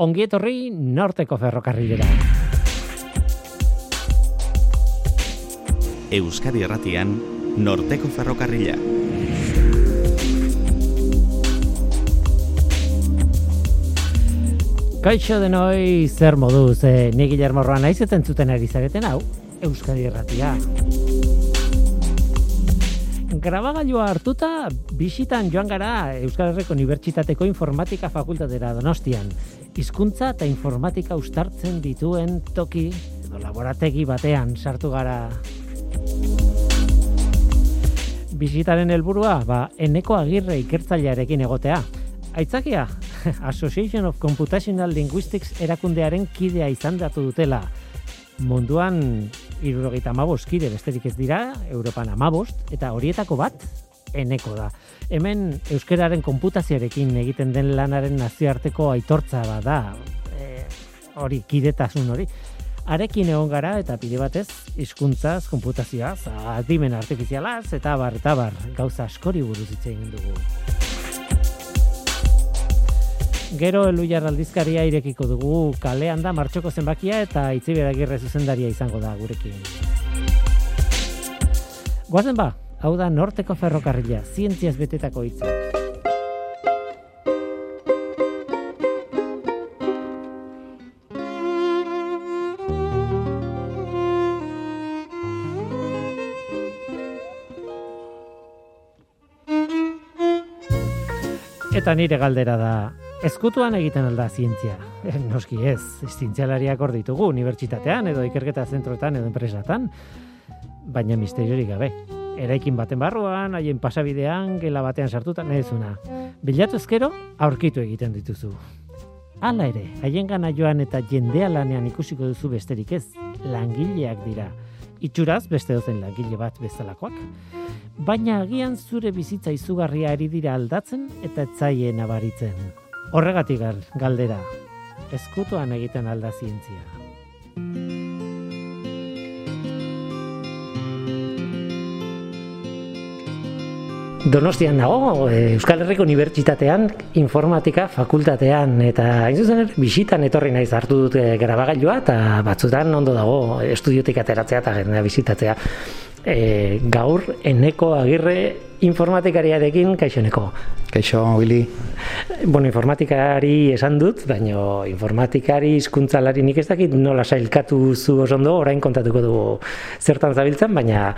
ongi etorri norteko ferrokarrilera. Euskadi Erratian, norteko ferrokarrila. Kaixo denoi zer moduz, eh, ni Guillermo Roa naiz entzuten ari zareten hau, Euskadi Erratia. Grabagailua hartuta, bisitan joan gara Euskal Herriko Unibertsitateko Informatika Fakultatera Donostian. Hizkuntza eta informatika ustartzen dituen toki, edo laborategi batean sartu gara. Bisitaren helburua, ba, eneko agirre ikertzailearekin egotea. Aitzakia, Association of Computational Linguistics erakundearen kidea izan datu dutela. Munduan irurogeita amabost kide besterik ez dira, Europan amabost, eta horietako bat, eneko da. Hemen euskeraren konputazioarekin egiten den lanaren nazioarteko aitortza bat da, e, hori, kidetasun hori. Arekin egon gara eta pide batez, hizkuntzaz, konputazioaz, adimen artifizialaz, eta bar, eta bar, gauza askori buruz hitz egin dugu. Gero eluiar aldizkaria irekiko dugu kalean da martxoko zenbakia eta itzibera girre zuzendaria izango da gurekin. Guazen ba, hau da norteko ferrokarrila, zientziaz betetako hitzak. Eta nire galdera da, ezkutuan egiten alda zientzia. Eh, noski ez, zientzialariak hor ditugu, unibertsitatean edo ikerketa zentroetan edo enpresatan, baina misteriori gabe. Eraikin baten barruan, haien pasabidean, gela batean sartutan, ez una. Bilatu ezkero, aurkitu egiten dituzu. Hala ere, haien gana joan eta jendea lanean ikusiko duzu besterik ez, langileak dira. Itxuraz, beste dozen langile bat bezalakoak. Baina agian zure bizitza izugarria ari dira aldatzen eta etzaie nabaritzen. Horregatik gal- galdera, eskutuan egiten alda zientzia. Donostian nago, eh, Euskal Herriko Unibertsitatean, informatika fakultatean, eta hain zuzen ere, bisitan etorri naiz hartu dut grabagailua, eta batzutan ondo dago estudiotik ateratzea eta jendea bisitatzea. E, gaur, eneko agirre informatikariarekin, kaixo eneko. Kaixo, Willy. Bueno, informatikari esan dut, baina informatikari hizkuntzalari nik ez dakit nola sailkatu zu oso ondo, orain kontatuko dugu zertan zabiltzen, baina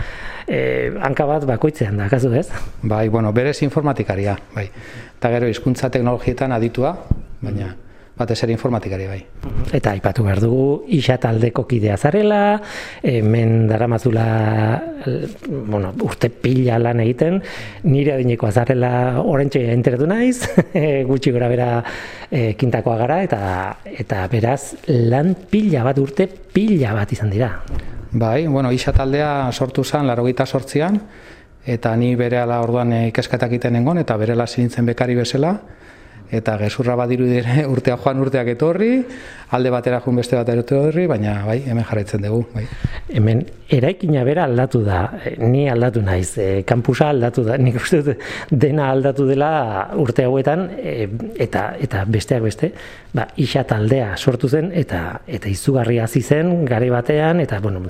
eh, hanka bat bakoitzean da, kasu ez? Bai, bueno, berez informatikaria, bai. Eta gero hizkuntza teknologietan aditua, baina batez ere informatikari, bai. Eta aipatu behar dugu, isa taldeko kidea zarela, hemen daramazula, bueno, urte pila lan egiten, nire adinekoa zarela orentxe enteratu naiz, gutxi gora bera e, kintakoa gara, eta, eta beraz lan pila bat urte pila bat izan dira. Bai, bueno, isa taldea sortu zen larogeita sortzian, eta ni bere orduan eh, ikasketak egiten nengon, eta berela zinintzen bekari bezala, eta gezurra badiru dire urtea joan urteak etorri, alde batera joan beste batera etorri, baina bai, hemen jarraitzen dugu, bai. Hemen eraikina bera aldatu da, eh, ni aldatu naiz, e, kampusa aldatu da, nik uste dut dena aldatu dela urte hauetan, e, eta eta besteak beste, ba, isa taldea sortu zen, eta eta izugarri hasi zen gare batean, eta bueno,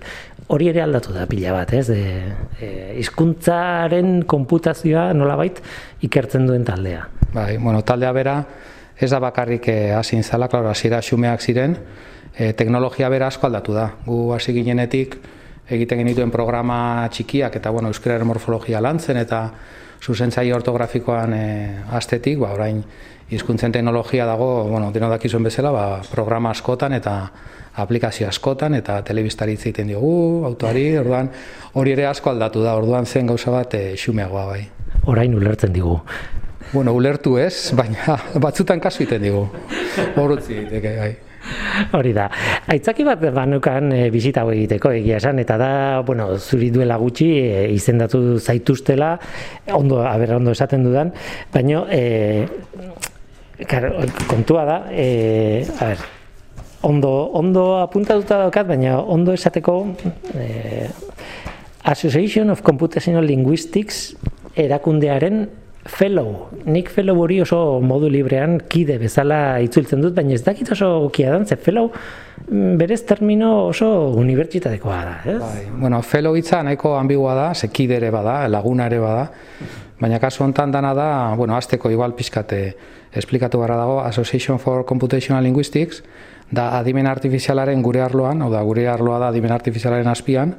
hori ere aldatu da pila bat, ez? E, e, hizkuntzaren konputazioa nolabait ikertzen duen taldea. Bai, bueno, taldea bera ez da bakarrik eh, hasi zala, klaro, hasiera xumeak ziren, eh, teknologia bera asko aldatu da. Gu hasi ginenetik egiten genituen programa txikiak eta bueno, euskararen morfologia lantzen eta zuzentzaile ortografikoan eh, astetik, ba, orain hizkuntzen teknologia dago, bueno, deno dakizuen bezala, ba, programa askotan eta aplikazio askotan eta telebistari hitz egiten diogu, autoari, orduan hori ere asko aldatu da, orduan zen gauza bat e, xumeagoa bai. Orain ulertzen digu. Bueno, ulertu ez, baina batzutan kasu egiten digu. Horutzi egiteke, bai. Hori da. Aitzaki bat banukan e, bisita hau egiteko egia esan, eta da, bueno, zuri duela gutxi e, izendatu zaituztela, ondo, aber, ondo esaten dudan, baina, e, kar, kontua da, e, a ber, ondo, ondo apuntatuta daukat, baina ondo esateko e, Association of Computational Linguistics erakundearen fellow, nik fellow hori oso modu librean kide bezala itzultzen dut, baina ez dakit oso kia dan, ze fellow mm, berez termino oso unibertsitatekoa da, ez? Bai, bueno, fellow hitza nahiko ambigua da, ze kide ere bada, laguna ere bada, baina kasu hontan dana da, bueno, azteko igual pizkate esplikatu barra dago, Association for Computational Linguistics, da adimen artifizialaren gure arloan, hau da, gure arloa da adimen artifizialaren azpian,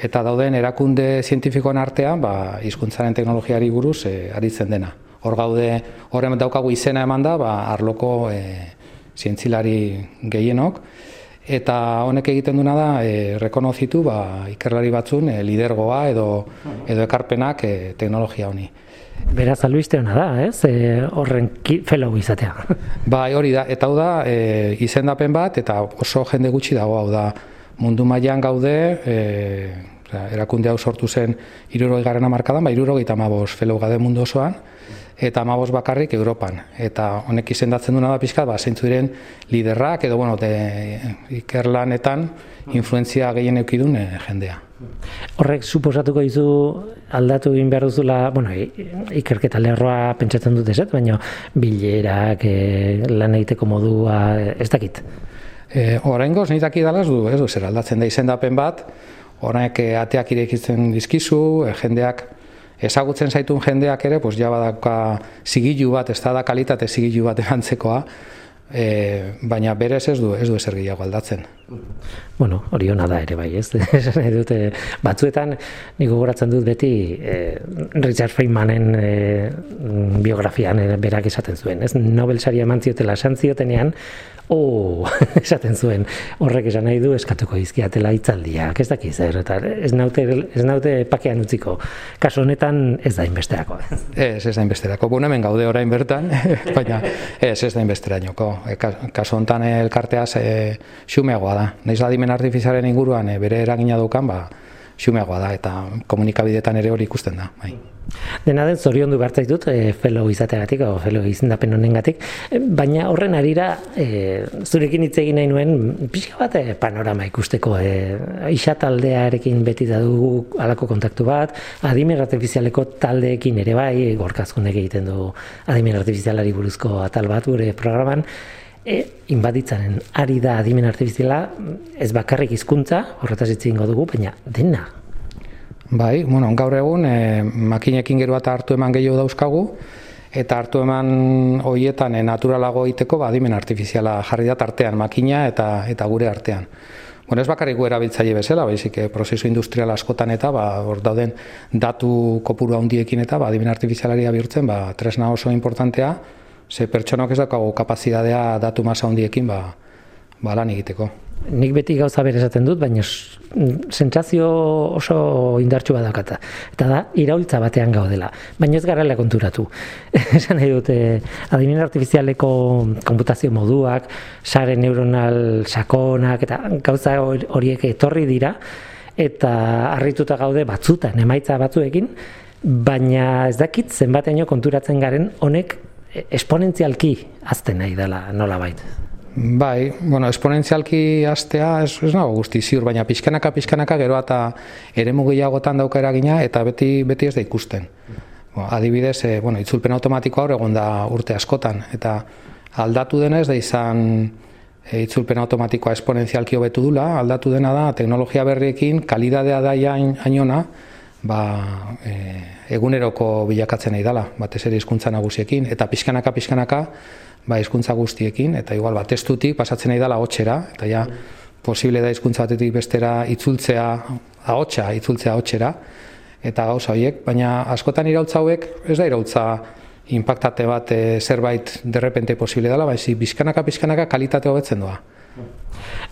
eta dauden erakunde zientifikoen artean ba hizkuntzaren teknologiari buruz e, aritzen dena. Hor gaude horren daukagu izena eman da ba arloko e, zientzilari gehienok eta honek egiten duna da e, rekonozitu ba ikerlari batzun e, lidergoa edo edo ekarpenak e, teknologia honi. Beraz albiste hona da, ez? E, horren fellow izatea. Bai, hori da. Eta hau da, e, izendapen bat eta oso jende gutxi dago hau da mundu mailan gaude, e, erakunde hau sortu zen irurogei garena markadan, ba, irurogei eta mabos fellow gade mundu osoan, eta mabos bakarrik Europan. Eta honek izendatzen duna da pixkat, ba, zeintzu diren liderrak, edo bueno, de, ikerlanetan influenzia gehien eukidun e, jendea. Horrek suposatuko izu aldatu egin behar duzula, bueno, ikerketa lerroa pentsatzen dut ezet, baina bilerak, e, lan egiteko modua, ez dakit. E, Horrengoz, nik daki dalaz du, ez du, zer aldatzen da izendapen bat, horrek eh, ateak irekitzen dizkizu, e, jendeak, ezagutzen zaitun jendeak ere, pues ja badaka zigilu bat, ez da kalitate zigilu bat erantzekoa, e, baina berez ez du ez du ezer gehiago aldatzen. Bueno, hori ona da ere bai, ez? Esan dute batzuetan nik gogoratzen dut beti e, Richard Feynmanen e, biografian e, berak esaten zuen, ez? Nobel saria emantziotela esan ziotenean, oh, esaten zuen, horrek esan nahi du eskatuko izkiatela itzaldiak, ez dakiz, er, eta ez naute, ez naute pakean utziko. Kaso honetan ez da inbesterako. Ez, ez da inbesterako. Bueno, hemen gaude orain bertan, baina ez, ez da inbesterainoko. E, kaso honetan elkarteaz e, xumeagoa da. Naiz adimen artifizialen inguruan e, bere eragina dukan, ba, xumeagoa da, eta komunikabidetan ere hori ikusten da. Bai. Dena den zorion du behar zaitut, e, fellow izateagatik, o fellow izendapen honengatik, e, baina horren arira, e, zurekin hitz egin nahi nuen, pixka bat e, panorama ikusteko, e, isa taldearekin beti da dugu alako kontaktu bat, adimen artifizialeko taldeekin ere bai, gorkazkun egiten du adimen artifizialari buruzko atal bat gure programan, e, inbaditzaren ari da adimen artifiziala, ez bakarrik hizkuntza horretaz hitz dugu, baina dena, Bai, bueno, gaur egun e, makinekin gero eta hartu eman gehiago dauzkagu, eta hartu eman hoietan e, naturalago egiteko badimen artifiziala jarri da artean makina eta eta gure artean. Bueno, ez bakarrik gu erabiltzaile bezala, baizik e, prozesu industrial askotan eta ba, hor dauden datu kopuru handiekin eta badimen artifizialari bihurtzen, ba, tresna oso importantea, ze pertsonok ez daukago kapazitatea datu masa handiekin ba, ba lan egiteko nik beti gauza bere esaten dut, baina sentsazio oso indartsu badakata. Eta da, iraultza batean gaudela. Baina ez garela konturatu. Esan nahi dute, adimen artifizialeko konputazio moduak, sare neuronal sakonak, eta gauza horiek etorri dira, eta harrituta gaude batzutan, emaitza batzuekin, baina ez dakit zenbateaino konturatzen garen honek esponentzialki azten nahi dela nola baita. Bai, bueno, esponentzialki astea ez, ez nago guzti ziur, baina pixkanaka, pixkanaka gero eta ere gehiagotan dauka eragina eta beti beti ez da ikusten. Bo, adibidez, e, bueno, itzulpen automatikoa hor egon da urte askotan, eta aldatu denez da izan e, itzulpen automatikoa esponentzialki hobetu dula, aldatu dena da teknologia berriekin kalidadea da hainona, ba, e, eguneroko bilakatzen nahi dela, batez ere hizkuntza nagusiekin, eta pixkanaka, pixkanaka, ba, hizkuntza guztiekin, eta igual, ba, testutik pasatzen nahi dela hotxera, eta ja, posible da hizkuntza batetik bestera itzultzea, ahotsa itzultzea hotxera, eta gauza horiek, baina askotan irautza hauek, ez da irautza impactate bat e, zerbait derrepente posible dela, baizi, bizkanaka, bizkanaka kalitate hobetzen doa.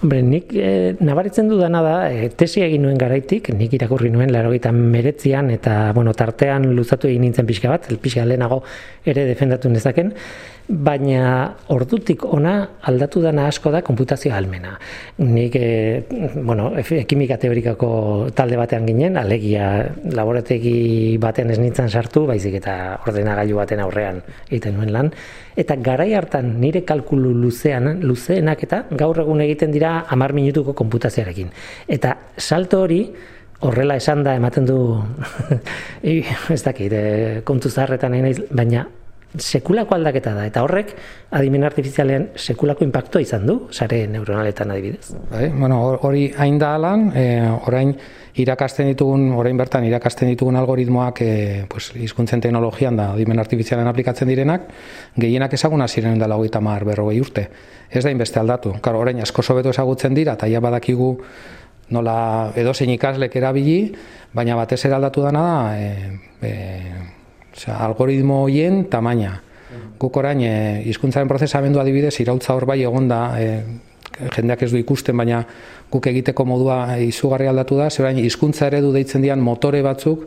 Hombre, nik e, nabaritzen dudana da, e, tesi egin nuen garaitik, nik irakurri nuen larogeita meretzian, eta bueno, tartean luzatu egin nintzen pixka bat, pixka lehenago ere defendatu nezaken, baina ordutik ona aldatu dana asko da konputazio almena. Nik, e, bueno, kimika teorikako talde batean ginen, alegia laborategi batean ez nintzen sartu, baizik eta ordenagailu baten aurrean egiten nuen lan. Eta garai hartan nire kalkulu luzean, luzeenak eta gaur egun egiten dira amar minutuko konputazioarekin. Eta salto hori, horrela esan da ematen du ez dakit, e, kontu zaharretan naiz, baina sekulako aldaketa da, eta horrek adimen artifizialean sekulako impactua izan du, sare neuronaletan adibidez. Bai, bueno, hori hain da alan, e, orain irakasten ditugun, orain bertan irakasten ditugun algoritmoak e, pues, izkuntzen teknologian da adimen artifizialean aplikatzen direnak, gehienak ezaguna ziren da lagoita mar berrogei urte. Ez da inbeste aldatu. Karo, orain asko sobeto ezagutzen dira, eta ja badakigu nola edozein ikaslek erabili, baina batez eraldatu dana da, e, e, Osea, algoritmo hoien tamaina. Guk orain e, prozesamendu adibidez irautza hor bai egonda, e, jendeak ez du ikusten baina guk egiteko modua izugarri aldatu da, ze orain hizkuntza eredu deitzen dian motore batzuk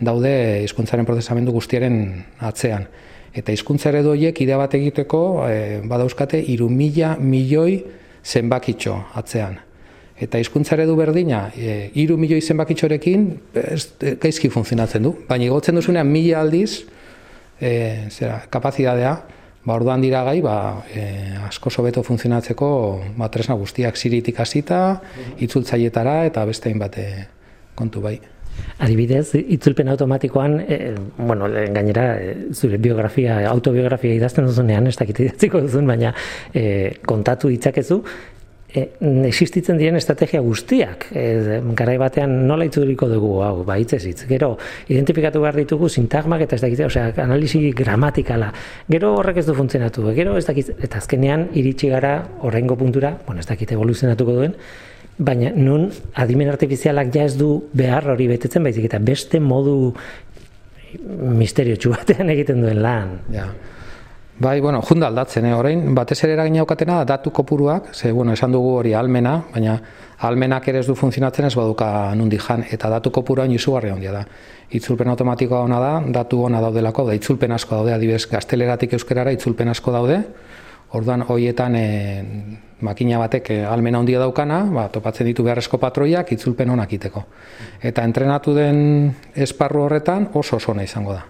daude hizkuntzaren prozesamendu guztiaren atzean. Eta hizkuntza eredu horiek idea bat egiteko e, badauzkate 3000 milioi zenbakitxo atzean eta hizkuntza eredu berdina, e, iru milioi zenbakitxorekin, ez, gaizki funtzionatzen du. Baina igotzen duzunean mila aldiz, e, zera, kapazidadea, ba, orduan dira gai, ba, e, asko sobeto funtzionatzeko ba, tresna guztiak ziritik hasita, itzultzaietara eta beste hainbat e, kontu bai. Adibidez, itzulpen automatikoan, e, bueno, gainera, e, zure biografia, autobiografia idazten duzunean, ez dakit idatziko duzun, baina e, kontatu ditzakezu, e, existitzen diren estrategia guztiak. E, garai batean nola itzuliko dugu hau, ba hitz hitz. Gero identifikatu behar ditugu sintagmak eta ez dakit, osea, analisi gramatikala. Gero horrek ez du funtzionatu. Gero ez dakit eta azkenean iritsi gara oraingo puntura, bueno, ez dakit evoluzionatuko duen, baina nun adimen artifizialak ja ez du behar hori betetzen baizik eta beste modu misterio batean egiten duen lan. Ja. Bai, bueno, junda aldatzen, eh? orain, batez ere eragin aukatena da datu kopuruak, ze, bueno, esan dugu hori almena, baina almenak ere ez du funtzionatzen ez baduka nundi jan, eta datu kopurua inizugarri handia da. Itzulpen automatikoa ona da, datu ona daudelako, da itzulpen asko daude, adibes, gazteleratik euskerara itzulpen asko daude, orduan hoietan e, makina batek e, almena handia daukana, ba, topatzen ditu beharrezko patroiak itzulpen onak iteko. Eta entrenatu den esparru horretan oso oso izango da.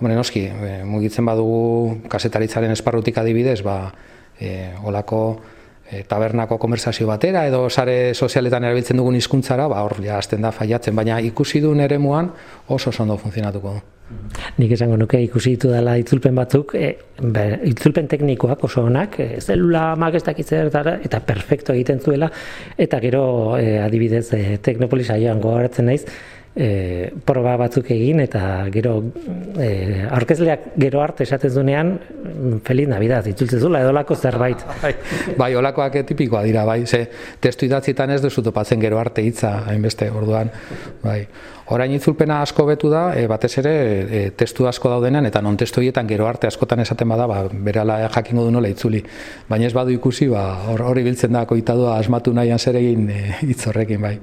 Hombre, noski, e, mugitzen badugu kasetaritzaren esparrutik adibidez, ba, e, olako e, tabernako konversazio batera edo sare sozialetan erabiltzen dugun hizkuntzara, ba, hor ja azten da faiatzen, baina ikusi du eremuan oso ondo funtzionatuko du. Nik esango nuke ikusi ditu dela itzulpen batzuk, e, itzulpen teknikoak oso onak, e, zelula magestak eta, eta perfecto egiten zuela, eta gero e, adibidez e, teknopolisa joan gogartzen naiz, e, proba batzuk egin eta gero e, aurkezleak gero arte esaten duenean feliz navidad itzultzen zula edolako zerbait bai, bai olakoak tipikoa dira bai ze testu idatzitan ez duzu topatzen gero arte hitza hainbeste orduan bai Orain itzulpena asko betu da, e, batez ere e, testu asko daudenean eta non testu hietan gero arte askotan esaten bada, ba, berala jakingo du nola itzuli. Baina ez badu ikusi, ba, hori biltzen da koitadua asmatu nahian zer egin e, itzorrekin bai.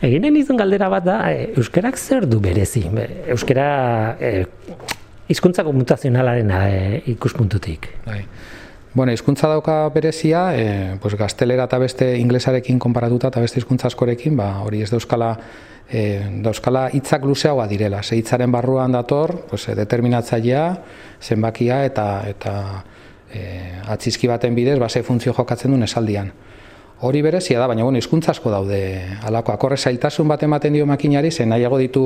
Eginen izan galdera bat da, e, euskerak zer du berezi? Euskera e, hizkuntza komutazionalaren e, ikuspuntutik. Bai. Bueno, hizkuntza dauka berezia, e, pues gaztelera eta beste inglesarekin konparatuta eta beste hizkuntza askorekin, ba, hori ez da euskala e, da hitzak luzeagoa direla. Ze hitzaren barruan dator, pues, determinatzailea, zenbakia eta eta e, atzizki baten bidez, ba, ze funtzio jokatzen duen esaldian. Hori berezia da, baina bueno, hizkuntza asko daude. Halako akorre zailtasun bat ematen dio makinari, zen nahiago ditu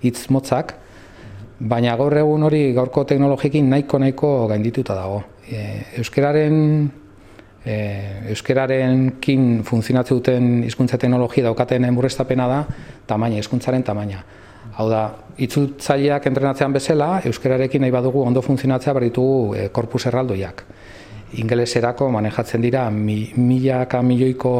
hitz motzak, baina gaur egun hori gaurko teknologikin nahiko nahiko gaindituta dago. E, euskeraren e, euskerarenkin funtzionatzen duten hizkuntza teknologia daukaten emurrestapena da tamaina, hizkuntzaren tamaina. Hau da, itzultzaileak entrenatzean bezala, euskerarekin nahi badugu ondo funtzionatzea berditugu e, korpus erraldoiak ingeleserako manejatzen dira mi, milaka milioiko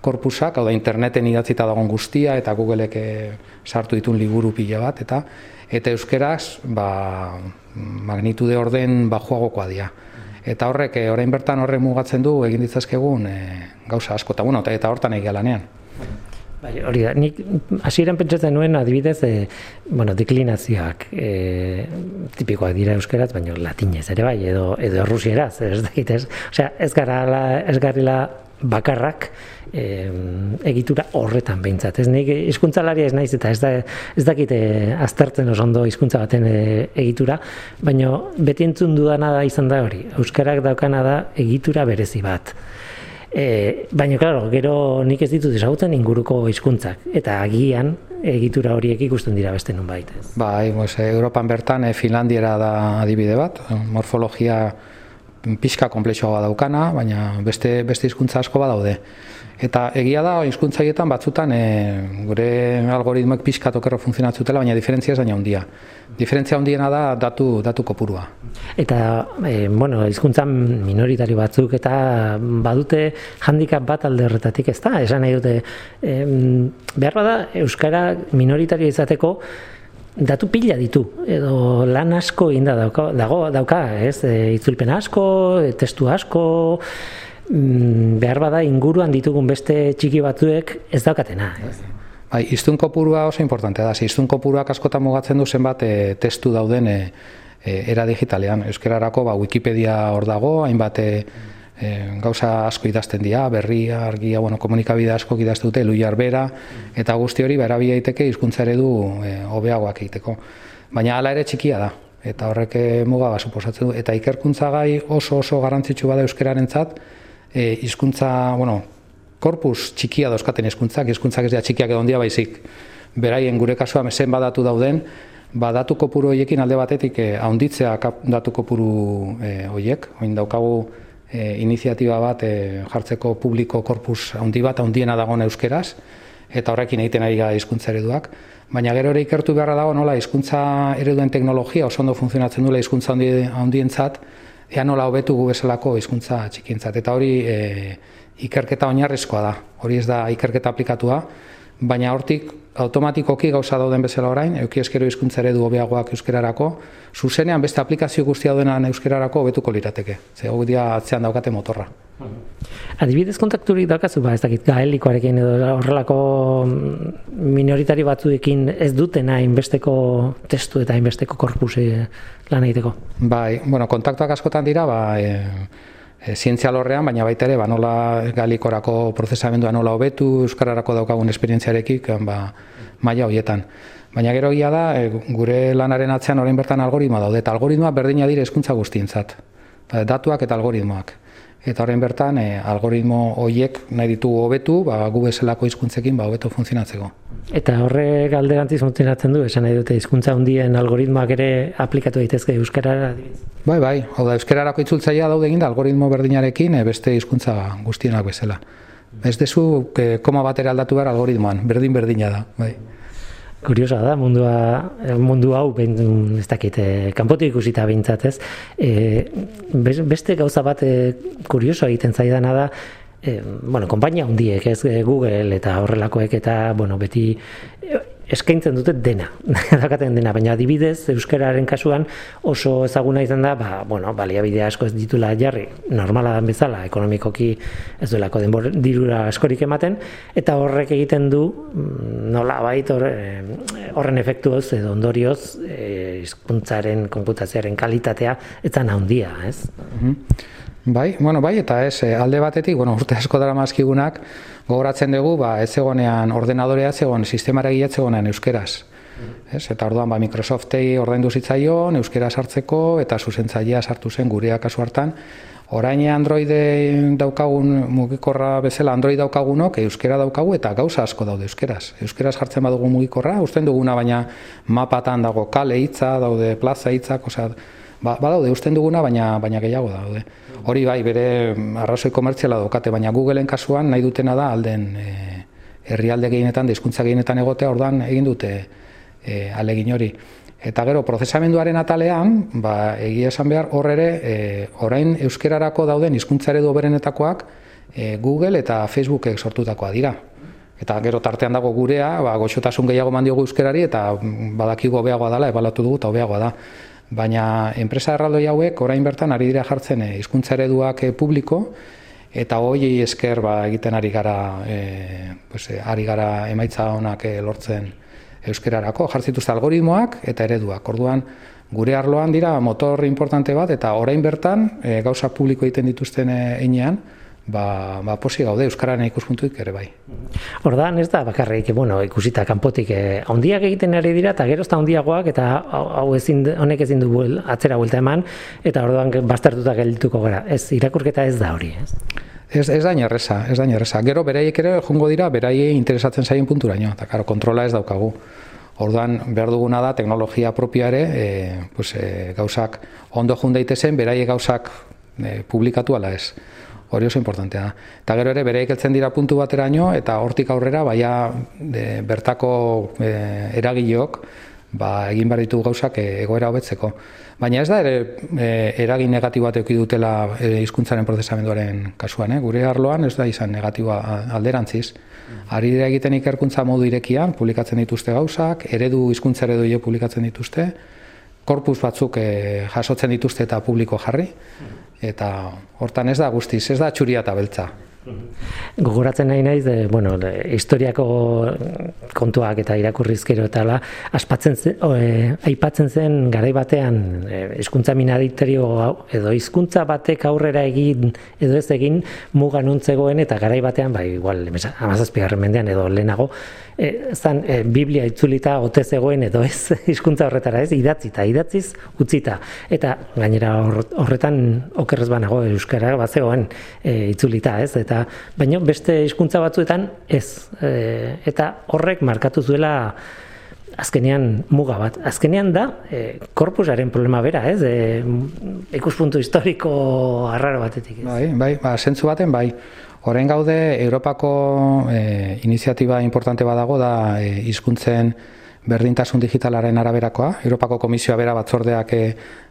korpusak, hau da interneten idatzita dagoen guztia eta Googleek eh, sartu ditun liburu pila bat eta eta euskeraz ba, magnitude orden bajuagokoa dira. Eta horrek eh, orain bertan horrek mugatzen du egin ditzazkegun e, gauza asko eta bueno, eta hortan egia lanean. Bai, hori da, nik hasieran pentsatzen nuen adibidez, e, bueno, deklinazioak e, tipikoak dira euskeraz, baina latinez ere bai, edo, edo rusieraz, ez dakit ez, osea, ez gara la, ez garrila bakarrak e, egitura horretan behintzat, ez nik hizkuntzalaria ez naiz eta ez, da, ez dakit aztertzen oso ondo hizkuntza baten egitura, baina beti entzun dudana da izan da hori, euskarak daukana da egitura berezi bat. E, baina, klaro, gero nik ez ditut ezagutzen inguruko hizkuntzak eta agian egitura horiek ikusten dira beste nun baita. Bai, pues, Europan bertan e, Finlandiera da adibide bat, morfologia pixka komplexoa daukana, baina beste beste hizkuntza asko badaude. Eta egia da, hizkuntza batzutan e, gure algoritmoek pixka tokerro funtzionatzutela, baina diferentzia ez daina handia. Diferentzia handiena da datu, datu kopurua. Eta, e, bueno, hizkuntza minoritari batzuk eta badute handikap bat alde horretatik ez da? Esan nahi dute, e, behar bada, Euskara minoritario izateko, datu pila ditu edo lan asko inda dauka, dago dauka, ez? E, itzulpen asko, testu asko, behar bada inguruan ditugun beste txiki batzuek ez daukatena, ez? Bai, iztun kopurua oso importantea da. Iztun kopuruak askotan mugatzen du zenbat e, testu dauden e, era digitalean. Euskararako ba, Wikipedia hor dago, hainbat e, gauza asko idazten dira, berria, argia, bueno, komunikabide asko idazte dute, luiar bera, eta guzti hori, bera daiteke hizkuntza eredu hobeagoak egiteko. Baina hala ere txikia da, eta horrek muga bat suposatzen du. Eta ikerkuntza gai oso oso garrantzitsu bada euskararen zat, e, hizkuntza, bueno, korpus txikia dauzkaten hizkuntzak, hizkuntzak ez dira txikiak edo handia baizik, beraien gure kasua mesen badatu dauden, badatu kopuru hoiekin alde batetik eh, haunditzea datu kopuru eh, hoiek, oin daukagu e, iniziatiba bat e, jartzeko publiko korpus handi bat handiena dagoen euskeraz eta horrekin egiten ari gara hizkuntza ereduak. Baina gero ere ikertu beharra dago nola hizkuntza ereduen teknologia oso ondo funtzionatzen duela hizkuntza handientzat, ea nola hobetu gu bezalako hizkuntza txikintzat. Eta hori e, ikerketa oinarrizkoa da. Hori ez da ikerketa aplikatua, baina hortik automatikoki gauza dauden bezala orain, euki eskero hizkuntza eredu hobeagoak euskerarako, zuzenean beste aplikazio guztia duenan euskerarako hobetuko lirateke. Ze hau dia atzean daukate motorra. Adibidez kontakturik daukazu, ba, ez dakit gaelikoarekin edo horrelako minoritari batzuekin ez dutena inbesteko testu eta inbesteko korpuse lan egiteko? Bai, bueno, kontaktuak askotan dira, ba, e, e, zientzia lorrean, baina baita ere, ba, nola galikorako prozesamendua nola hobetu, euskararako daukagun esperientziarekik, ba, maila hoietan. Baina gero gila da, e, gure lanaren atzean orain bertan algoritmoa daude, eta algoritmoa berdina dire hezkuntza guztientzat. Ba, datuak eta algoritmoak. Eta horren bertan, e, algoritmo horiek nahi ditugu hobetu, ba, gu bezalako hizkuntzekin ba, hobeto funtzionatzeko. Eta horre galderantziz funtzionatzen du, esan nahi dute hizkuntza hundien algoritmoak ere aplikatu daitezke euskarara? Bai, bai, hau da, euskararako itzultzaia daude egin da, algoritmo berdinarekin e, beste hizkuntza guztienak bezala. Ez dezu, e, koma batera aldatu behar algoritmoan, berdin berdina da, bai. Kuriosa da, mundua, mundu hau, ben, ez dakit, eh, kanpotik ikusita bintzat, ez? E, beste gauza bat e, kurioso egiten zaidana da, e, bueno, konpainia hundiek, ez Google eta horrelakoek eta, bueno, beti eskaintzen dute dena, dakaten dena, baina adibidez, euskararen kasuan oso ezaguna izan da, ba, bueno, baliabide asko ez ditula jarri, normala dan bezala, ekonomikoki ez duelako denbor dirura askorik ematen, eta horrek egiten du, mm, nola bait, horren efektuoz edo ondorioz, eh, hizkuntzaren e, konputazioaren kalitatea, etzan handia, ez? Bai, bueno, bai, eta ez, eh, alde batetik, bueno, urte asko dara mazkigunak, gogoratzen dugu, ba, ez egonean ordenadorea, ez egon, sistemara ez egonean euskeraz. Ez, eta orduan, ba, Microsoftei ordaindu zitzaion, euskera sartzeko, eta zuzentzailea sartu zen gurea kasu hartan. Orain Android daukagun mugikorra bezala Android daukagunok euskera daukagu eta gauza asko daude euskeraz. Euskeraz jartzen badugu mugikorra, usten duguna baina mapatan dago kale hitza, daude plaza hitzak, osea, ba, badaude usten duguna, baina baina gehiago daude. Hori bai, bere arrazoi komertziala daukate, baina Googleen kasuan nahi dutena da alden e, herrialde gehienetan, hizkuntza gehienetan egotea, ordan egin dute e, alegin hori. Eta gero, prozesamenduaren atalean, ba, egia esan behar, hor ere, e, orain euskerarako dauden hizkuntza eredu berenetakoak e, Google eta Facebookek sortutakoa dira. Eta gero tartean dago gurea, ba, goxotasun gehiago mandiogu euskerari, eta badakigu hobeagoa dela, ebalatu dugu, eta hobeagoa da baina enpresa erraldoi hauek orain bertan ari dira jartzen eh, hizkuntza ereduak eh, publiko eta hoiei esker ba, egiten ari gara e, pues, ari gara emaitza onak lortzen euskerarako jartzituzte algoritmoak eta ereduak. Orduan gure arloan dira motor importante bat eta orain bertan gauza publiko egiten dituzten einean ba, ba posi gaude euskararen ikuspuntuik ere bai. Ordan ez da bakarrik, bueno, ikusita kanpotik eh, handiak egiten ari dira eta gero ezta handiagoak eta hau ezin honek ezin du atzera buelta eman eta orduan baztertuta geldituko gara. Ez irakurketa ez da hori, ez? Ez, ez da inerreza, ez da inerreza. Gero beraiek ere jungo dira, beraiei interesatzen zaien punturaino, eta karo, kontrola ez daukagu. Orduan, behar duguna da, teknologia propiare, e, pues, e, gauzak ondo jun daitezen, beraiek gauzak e, publikatu ala ez. Hori oso importantea da. Eta gero ere, beraiek eltzen dira puntu bateraino, eta hortik aurrera, baia de, bertako e, eragileok, ba, egin behar ditugu gauzak e, egoera hobetzeko. Baina ez da ere e, eragin negatiboa teuki dutela e, hizkuntzaren prozesamenduaren kasuan, eh? gure arloan ez da izan negatiboa alderantziz. Ari dira egiten ikerkuntza modu irekian, publikatzen dituzte gauzak, eredu hizkuntza eredu publikatzen dituzte, korpus batzuk e, jasotzen dituzte eta publiko jarri, eta hortan ez da guztiz, ez da txuria eta beltza. Gogoratzen nahi naiz, de, bueno, de, historiako kontuak eta irakurrizkero eta la, aspatzen zen, e, aipatzen zen garai batean hizkuntza e, edo hizkuntza batek aurrera egin edo ez egin muga nuntzegoen eta garai batean, bai, igual, amazazpigarren mendean edo lehenago, e, zan, e, Biblia itzulita ote zegoen edo ez hizkuntza horretara ez, idatzita, idatziz utzita. Eta gainera horretan okerrez banago euskara bat zegoen e, itzulita ez, eta baina beste hizkuntza batzuetan ez. E, eta horrek markatu zuela azkenean muga bat. Azkenean da, e, korpusaren problema bera, ez? E, ikuspuntu historiko arraro batetik. Ez? Bai, bai, ba, zentzu baten, bai. Horein gaude, Europako e, iniziatiba importante badago da e, hizkuntzen berdintasun digitalaren araberakoa. Europako Komisioa bera batzordeak e,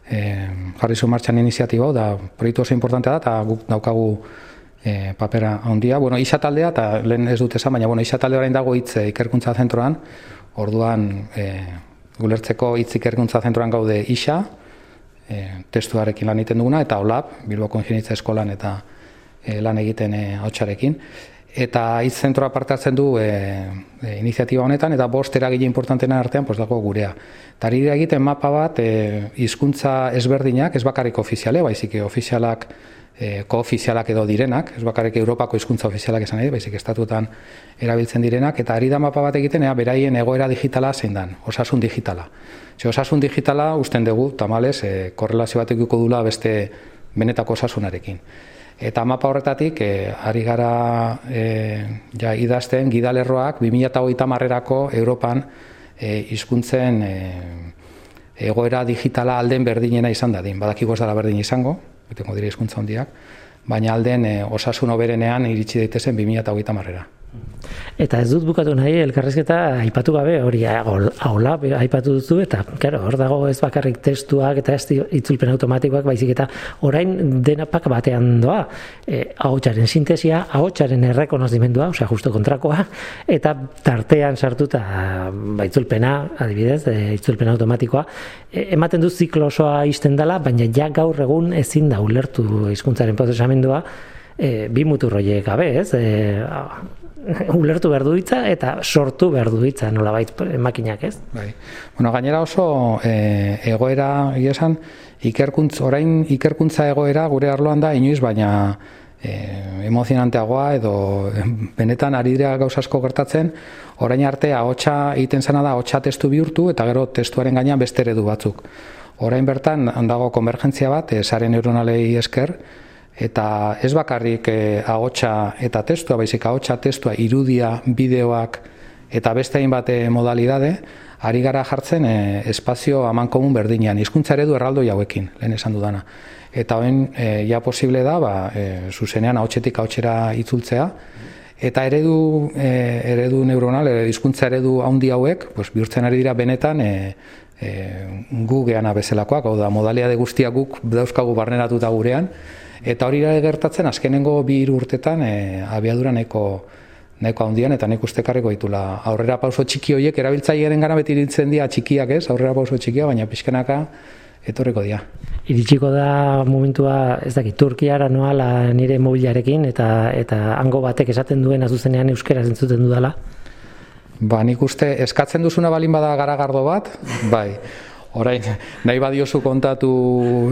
e, jarri zu martxan iniziatiba, da proiektu oso importante da, eta guk daukagu e, papera handia. Bueno, isa taldea, eta lehen ez dut esan, baina bueno, isa talde orain dago hitz e, ikerkuntza zentroan, orduan e, gulertzeko hitz ikerkuntza zentroan gaude isa, e, testuarekin lan egiten duguna, eta OLAP, Bilboko Ingenitza Eskolan, eta e, lan egiten e, hotxarekin. Eta hitz zentroa parte hartzen du e, e, iniziatiba honetan, eta bost eragile importantena artean pues, dago gurea. Eta egiten mapa bat e, hizkuntza ezberdinak, ez bakarrik ofiziale, baizik ofizialak, e, koofizialak edo direnak, ez bakarrik Europako hizkuntza ofizialak esan nahi, baizik estatutan erabiltzen direnak, eta ari da mapa bat egiten, ea, beraien egoera digitala zein dan, osasun digitala. Ze osasun digitala usten dugu, tamales, e, korrelazio bat dula beste benetako osasunarekin. Eta mapa horretatik, e, ari gara e, ja, idazten gidalerroak 2008 marrerako Europan e, izkuntzen e, egoera digitala alden berdinena izan dadin. Badakiko ez dara berdin izango, betengo dira izkuntza hondiak, baina alden e, osasun oberenean iritsi daitezen 2008 marrera. Eta ez dut bukatu nahi elkarrezketa aipatu gabe hori aula aipatu duzu eta claro, hor dago ez bakarrik testuak eta ez itzulpen automatikoak baizik eta orain denapak batean doa e, ahotsaren sintesia, ahotsaren errekonozimendua, osea justo kontrakoa eta tartean sartuta ba, itzulpena, adibidez, e, itzulpen automatikoa e, ematen du ziklo osoa izten dela, baina ja gaur egun ezin da ulertu hizkuntzaren prozesamendua e, bi muturroiek gabe, ez? E, ulertu behar duitza eta sortu behar duitza nola bait makinak ez? Bai. Bueno, gainera oso e, egoera, esan, ikerkuntz, orain ikerkuntza egoera gure arloan da inoiz, baina e, emozionanteagoa edo benetan ari dira gauzasko gertatzen, orain arte ahotsa egiten zena da ahotsa testu bihurtu eta gero testuaren gainean beste eredu batzuk. Orain bertan handago konvergentzia bat, e, sare neuronalei esker, eta ez bakarrik e, ahotsa eta testua, baizik ahotsa testua, irudia, bideoak eta beste hainbat eh, modalidade, ari gara jartzen e, espazio aman komun berdinean, hizkuntza eredu erraldo hauekin, lehen esan dudana. Eta hoen, e, ja posible da, ba, e, zuzenean ahotsetik ahotsera itzultzea, eta eredu, e, eredu neuronal, edo hizkuntza eredu handi hauek, pues, bihurtzen ari dira benetan, e, e, gu geana bezalakoak, hau da, modalia de guztiak guk dauzkagu barneratuta gurean, Eta hori da gertatzen azkenengo bi hiru urtetan e, abiadura nahiko nahiko handian eta nik uste karriko ditula. Aurrera pauso txiki horiek erabiltzailearen gara beti iritzen dira txikiak ez, aurrera pauso txikia, baina pixkanaka etorreko dira. Iritsiko da momentua, ez dakit, Turkiara noala nire mobilarekin eta eta hango batek esaten duen azuzenean euskera zentzuten dudala? Ba, nik uste eskatzen duzuna balin bada garagardo bat, bai orain nahi badiozu kontatu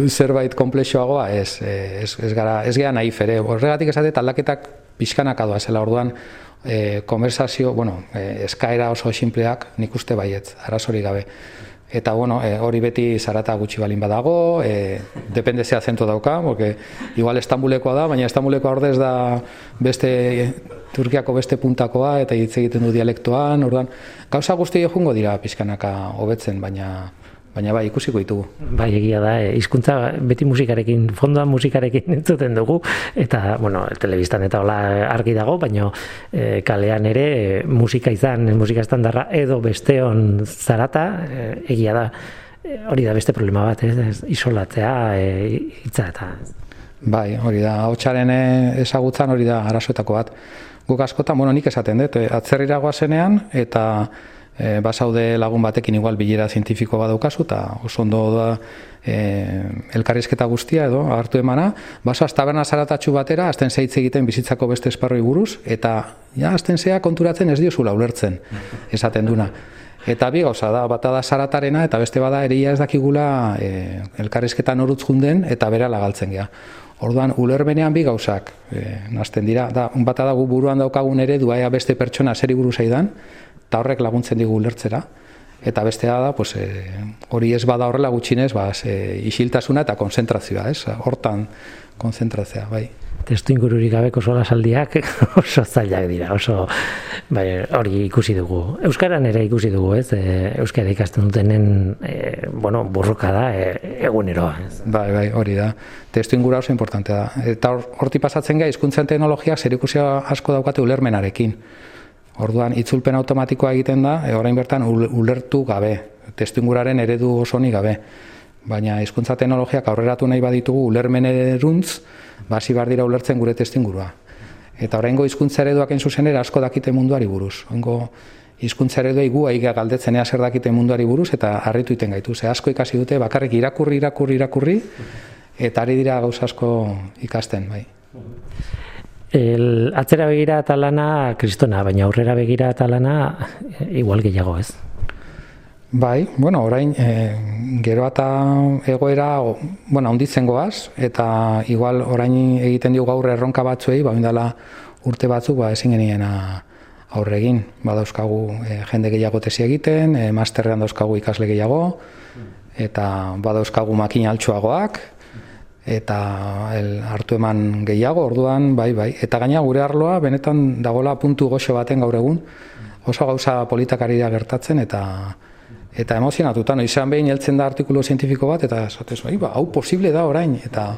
zerbait komplexoagoa, ez, ez, ez gara, ez gara nahi fere. Horregatik esate taldaketak pixkanak adoa zela orduan, e, konversazio, bueno, e, eskaera oso simpleak nik uste baiet, arazori gabe. eta bueno, e, hori beti zarata gutxi balin badago, e, depende zea zento dauka, porque igual Estambulekoa da, baina Estambulekoa ordez da beste Turkiako beste puntakoa eta hitz egiten du dialektoan, orduan gauza guzti joango dira pizkanaka hobetzen, baina baina bai ikusiko ditugu. Bai, egia da, e, hizkuntza beti musikarekin, fondoan musikarekin entzuten dugu, eta, bueno, telebistan eta hola argi dago, baina e, kalean ere e, musika izan, musika estandarra edo besteon zarata, e, egia da, e, hori da beste problema bat, ez, isolatzea, e, hitza eta... Bai, hori da, hotxaren ezagutzan hori da arazoetako bat. Guk askotan, bueno, nik esaten dut, atzerriragoa zenean, eta e, basaude lagun batekin igual bilera zientifiko badaukazu eta oso ondo da e, elkarrizketa guztia edo hartu emana, baso taberna zaratatxu batera, azten zeitz egiten bizitzako beste esparroi buruz, eta ja, azten zea konturatzen ez diozula ulertzen, esaten duna. Eta bi gauza da, bata da zaratarena eta beste bada eria ez dakigula e, elkarrizketa norutz junden eta bera lagaltzen gea. Orduan, ulerbenean bi gauzak e, nazten dira. Da, bata da gu buruan daukagun ere duaia beste pertsona zeri buru zaidan, eta horrek laguntzen digu ulertzera eta bestea da pues, e, hori ez bada horrela gutxinez ba, e, isiltasuna eta konzentrazioa ez? hortan konzentrazioa bai testu ingururik gabeko sola saldiak oso zailak dira, oso bai, hori ikusi dugu. Euskaran ere ikusi dugu, ez? E, Euskara ikasten dutenen, e, bueno, burruka da, e, eguneroa. Ez? Bai, bai, hori da. Testu ingura oso importante da. Eta horti pasatzen gai, hizkuntzen teknologiak zer asko daukate ulermenarekin. Orduan, itzulpen automatikoa egiten da, e, orain bertan ulertu gabe, testinguraren eredu osoni gabe. Baina hizkuntza teknologiak aurreratu nahi baditugu ulermen eruntz, basi bar dira ulertzen gure testingurua. Eta oraingo hizkuntza ereduak en zuzenera asko dakite munduari buruz. Oraingo hizkuntza ereduei gu aiga galdetzen ea zer dakite munduari buruz eta harritu iten gaitu. Ze asko ikasi dute bakarrik irakurri, irakurri, irakurri eta ari dira gauza asko ikasten, bai el atzera begira eta lana kristona, baina aurrera begira eta lana eh, igual gehiago ez. Bai, bueno, orain e, gero eta egoera, o, bueno, onditzen goaz, eta igual orain egiten dio gaur erronka batzuei, ba, indala urte batzuk, ba, ezin genien aurre egin. Ba, dauzkagu e, jende gehiago tesi egiten, e, masterrean dauzkagu ikasle gehiago, eta ba, dauzkagu makina altxuagoak, eta el hartu eman gehiago orduan bai bai. Eta gaina gure arloa benetan dagola puntu goxo baten gaur egun. Oso gauza politakari da gertatzen eta eta emozionatuta. No izan behin heltzen da artikulu zientifiko bat eta esatez ba hau posible da orain. Eta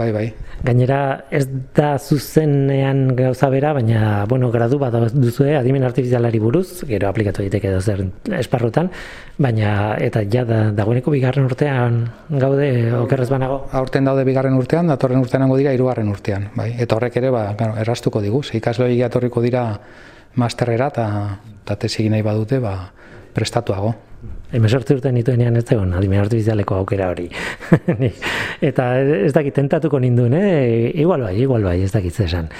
Bai, bai. Gainera ez da zuzenean gauza bera, baina bueno, gradu bat duzue adimen artifizialari buruz, gero aplikatu daiteke edo zer esparrutan, baina eta ja da dagoeneko bigarren urtean gaude okerrez banago. Aurten daude bigarren urtean, datorren urtean hango dira hirugarren urtean, bai. Eta horrek ere ba, claro, errastuko digu, ze ikasloi etorriko dira masterrera ta ta tesi nahi badute, ba prestatuago. Hemen urte nituenean ez zegoen, adimen artifizialeko aukera hori. eta ez dakit tentatuko ninduen, eh? igual bai, igual bai, ez dakit zesan.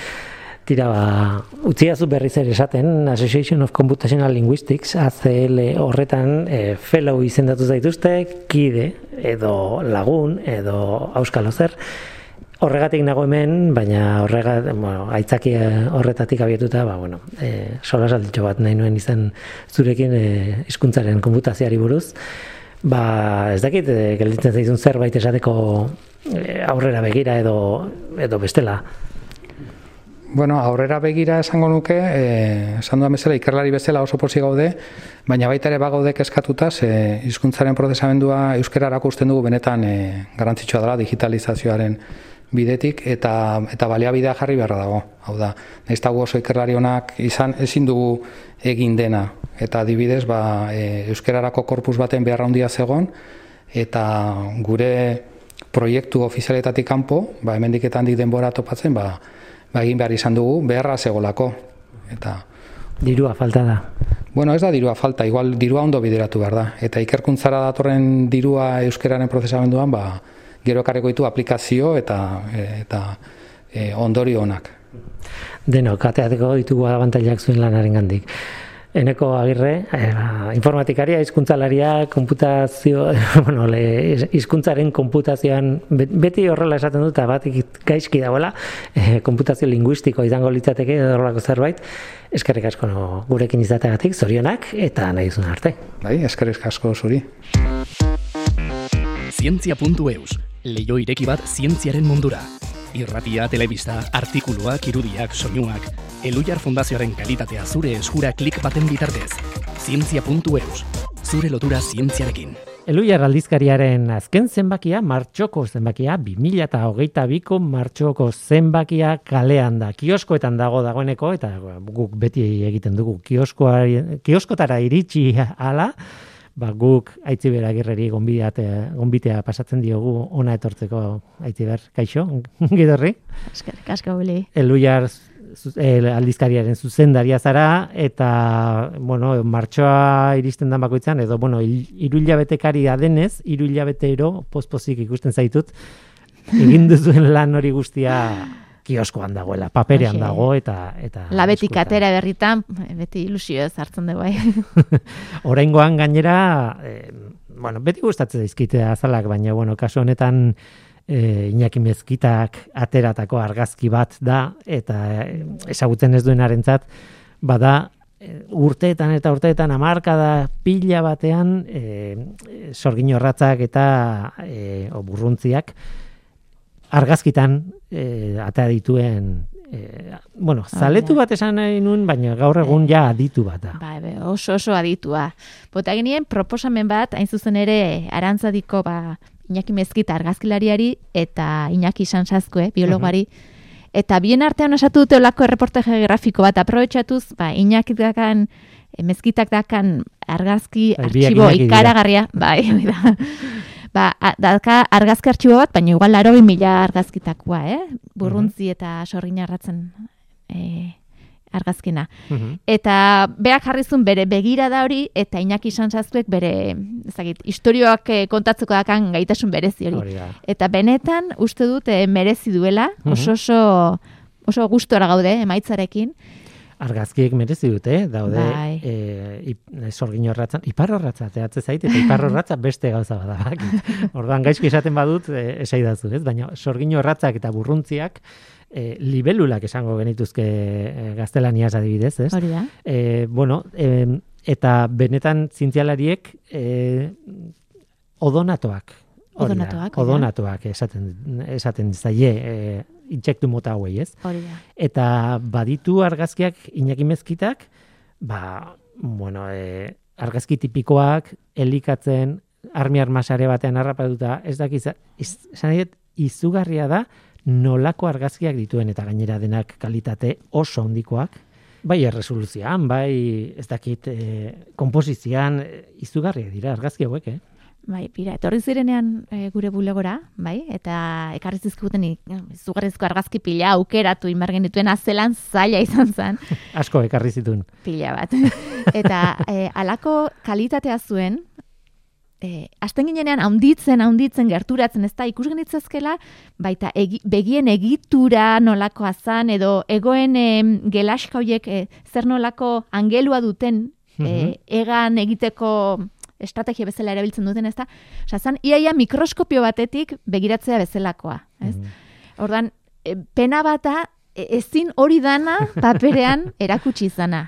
Tira, ba, utziazu berriz ere esaten, Association of Computational Linguistics, ACL horretan, e, fellow izendatu zaituzte, kide, edo lagun, edo auskalo zer, horregatik nago hemen, baina horregat, bueno, aitzaki eh, horretatik abietuta, ba, bueno, e, sola salditxo bat nahi nuen izan zurekin e, hizkuntzaren konputazioari buruz, ba, ez dakit, e, gelditzen zaizun zerbait esateko aurrera begira edo, edo bestela. Bueno, aurrera begira esango nuke, eh, esan duan bezala, ikerlari bezala oso posi gaude, baina baita ere bagaude eskatuta, ze hizkuntzaren prozesamendua euskerarako usten dugu benetan e, garantzitsua dela digitalizazioaren bidetik eta eta baliabidea jarri beharra dago. Hau da, naiz oso ikerlari honak izan ezin dugu egin dena eta adibidez, ba, e, euskerarako korpus baten behar handia zegon eta gure proiektu ofizialetatik kanpo, ba hemendiketan dik denbora topatzen, ba, ba egin behar izan dugu beharra zegolako eta dirua falta da. Bueno, ez da dirua falta, igual dirua ondo bideratu behar da. Eta ikerkuntzara datorren dirua euskeraren prozesamenduan, ba, gero ekarriko ditu aplikazio eta eta e, ondorio onak. Deno, kateateko ditugu abantailak zuen lanaren gandik. Eneko agirre, eh, informatikaria, hizkuntzalaria, konputazio, bueno, le, hizkuntzaren konputazioan, beti horrela esaten dut, bat gaizki dagoela, eh, konputazio linguistiko izango litzateke, horrelako zerbait, eskerrik asko no, gurekin izateagatik, zorionak, eta nahi duzun arte. Bai, eskerrik asko zuri. Zientzia.eus, leio ireki bat zientziaren mundura. Irratia, telebista, artikuluak, irudiak, soinuak, Elujar Fundazioaren kalitatea zure eskura klik baten bitartez. Zientzia.eus, zure lotura zientziarekin. Elujar aldizkariaren azken zenbakia, martxoko zenbakia, 2008ko martxoko zenbakia kalean da. Kioskoetan dago dagoeneko, eta guk beti egiten dugu, kioskotara iritsi ala, ba, guk aitziber agirreri gonbitea pasatzen diogu ona etortzeko aitziber, kaixo, gidorri? Eskerrik asko, Bili. Elujar el, aldizkariaren zuzendaria zara eta bueno, martxoa iristen dan bakoitzan edo bueno, hiru hilabetekari denez, hiru hilabetero pospozik ikusten zaitut egin duzuen lan hori guztia kioskoan dagoela, paperean dago eta eta Labetik atera berritan beti ilusio ez hartzen dugu bai. Oraingoan gainera eh, bueno, beti gustatzen dizkite azalak, baina bueno, kasu honetan e, Iñaki Mezkitak ateratako argazki bat da eta e, ezagutzen ez duenarentzat bada e, urteetan eta urteetan amarka da pila batean e, sorgin eta e, oburruntziak argazkitan e, atea dituen e, bueno, zaletu bat esan nahi nun, baina gaur egun ja aditu bat da. Ba, oso oso aditua. Bota genien proposamen bat, hain zuzen ere, arantzadiko ba, Iñaki Mezkita argazkilariari eta Iñaki Sansazkue, biologari, eta bien artean osatu dute olako erreportaje grafiko bat. Aprobetsatuz, ba, Iñaki dakan, Mezkitak dakan argazki bai, artxibo ikaragarria, bai, da. ba, daka argazki artxibo bat, baina igual laro mila argazkitakoa, eh? Burruntzi eta sorgin arratzen eh, argazkina. Mhm. Eta beak jarrizun bere begira da hori, eta Iñaki izan bere, ezagit, historioak eh, kontatzeko dakan gaitasun berezi hori. Eta benetan, uste dut, eh, merezi duela, mhm. oso oso, oso gustora gaude, emaitzarekin. Argazkiek merezi dute, daude, bai. e, sorgin horratzan, ipar horratza, teatze zait, eta ipar horratza beste gauza bada. Orduan, gaizki esaten badut, e, esaidazu, ez? Baina, sorgin horratzak eta burruntziak, e, libelulak esango genituzke e, gaztelaniaz adibidez, ez? Hori da. E, bueno, e, eta benetan zintzialariek e, odonatoak. Odonatoak. Odonatoak esaten, esaten zaie e, intsektu mota hauei, ez? Hori da. Eta baditu argazkiak inakimezkitak, ba, bueno, e, argazki tipikoak, elikatzen, armi armasare batean harrapatuta, ez dakiz, izan izugarria da, nolako argazkiak dituen eta gainera denak kalitate oso hondikoak, bai erresoluzioan, bai ez dakit e, komposizioan eh, izugarriak dira argazki hauek, eh? Bai, pira, etorri zirenean e, gure bulegora, bai, eta ekarri zizkiguten izugarrizko argazki pila aukeratu inbargen dituen azelan zaila izan zen. Asko ekarri zitun. Pila bat. eta e, alako kalitatea zuen, eh, azten ginenean haunditzen, haunditzen, gerturatzen, ez da, ikus genitzazkela, baita begien egitura nolako azan, edo egoen eh, gelaska horiek eh, zer nolako angelua duten eh, egan egiteko estrategia bezala erabiltzen duten, ez da? Osa, zan, iaia mikroskopio batetik begiratzea bezalakoa, ez? Ordan, e, pena bata, e, ezin hori dana paperean erakutsi izana.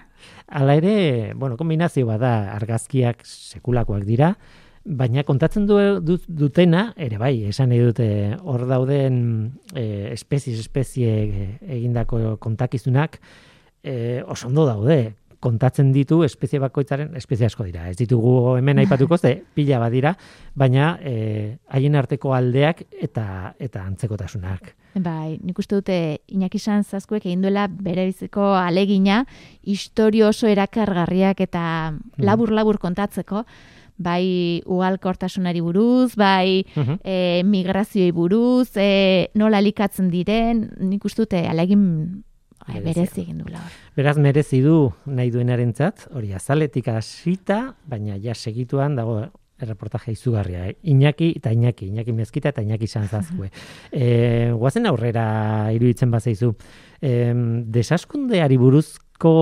Hala ere, bueno, kombinazio bada argazkiak sekulakoak dira, Baina kontatzen du, dutena, ere bai, esan nahi dute hor dauden e, espezies, espezie egindako kontakizunak e, oso ondo daude. Kontatzen ditu espezie bakoitzaren, espezie asko dira. Ez ditugu hemen aipatuko ze pila badira, baina e, haien arteko aldeak eta eta antzekotasunak. Bai, nik uste dute Iñaki Sanzazkuek egin duela bere biziko alegina, historio oso erakargarriak eta labur-labur kontatzeko bai ugalkortasunari buruz, bai uh migrazioei buruz, e, nola likatzen diren, nik uste dute alegin berezi egin duela hor. Beraz merezi du nahi duenarentzat, hori azaletik hasita, baina ja segituan dago erreportaje izugarria, eh? Iñaki eta Iñaki, Iñaki mezkita eta Iñaki sanzazkue. e, guazen aurrera iruditzen bazaizu, e, desaskundeari buruzko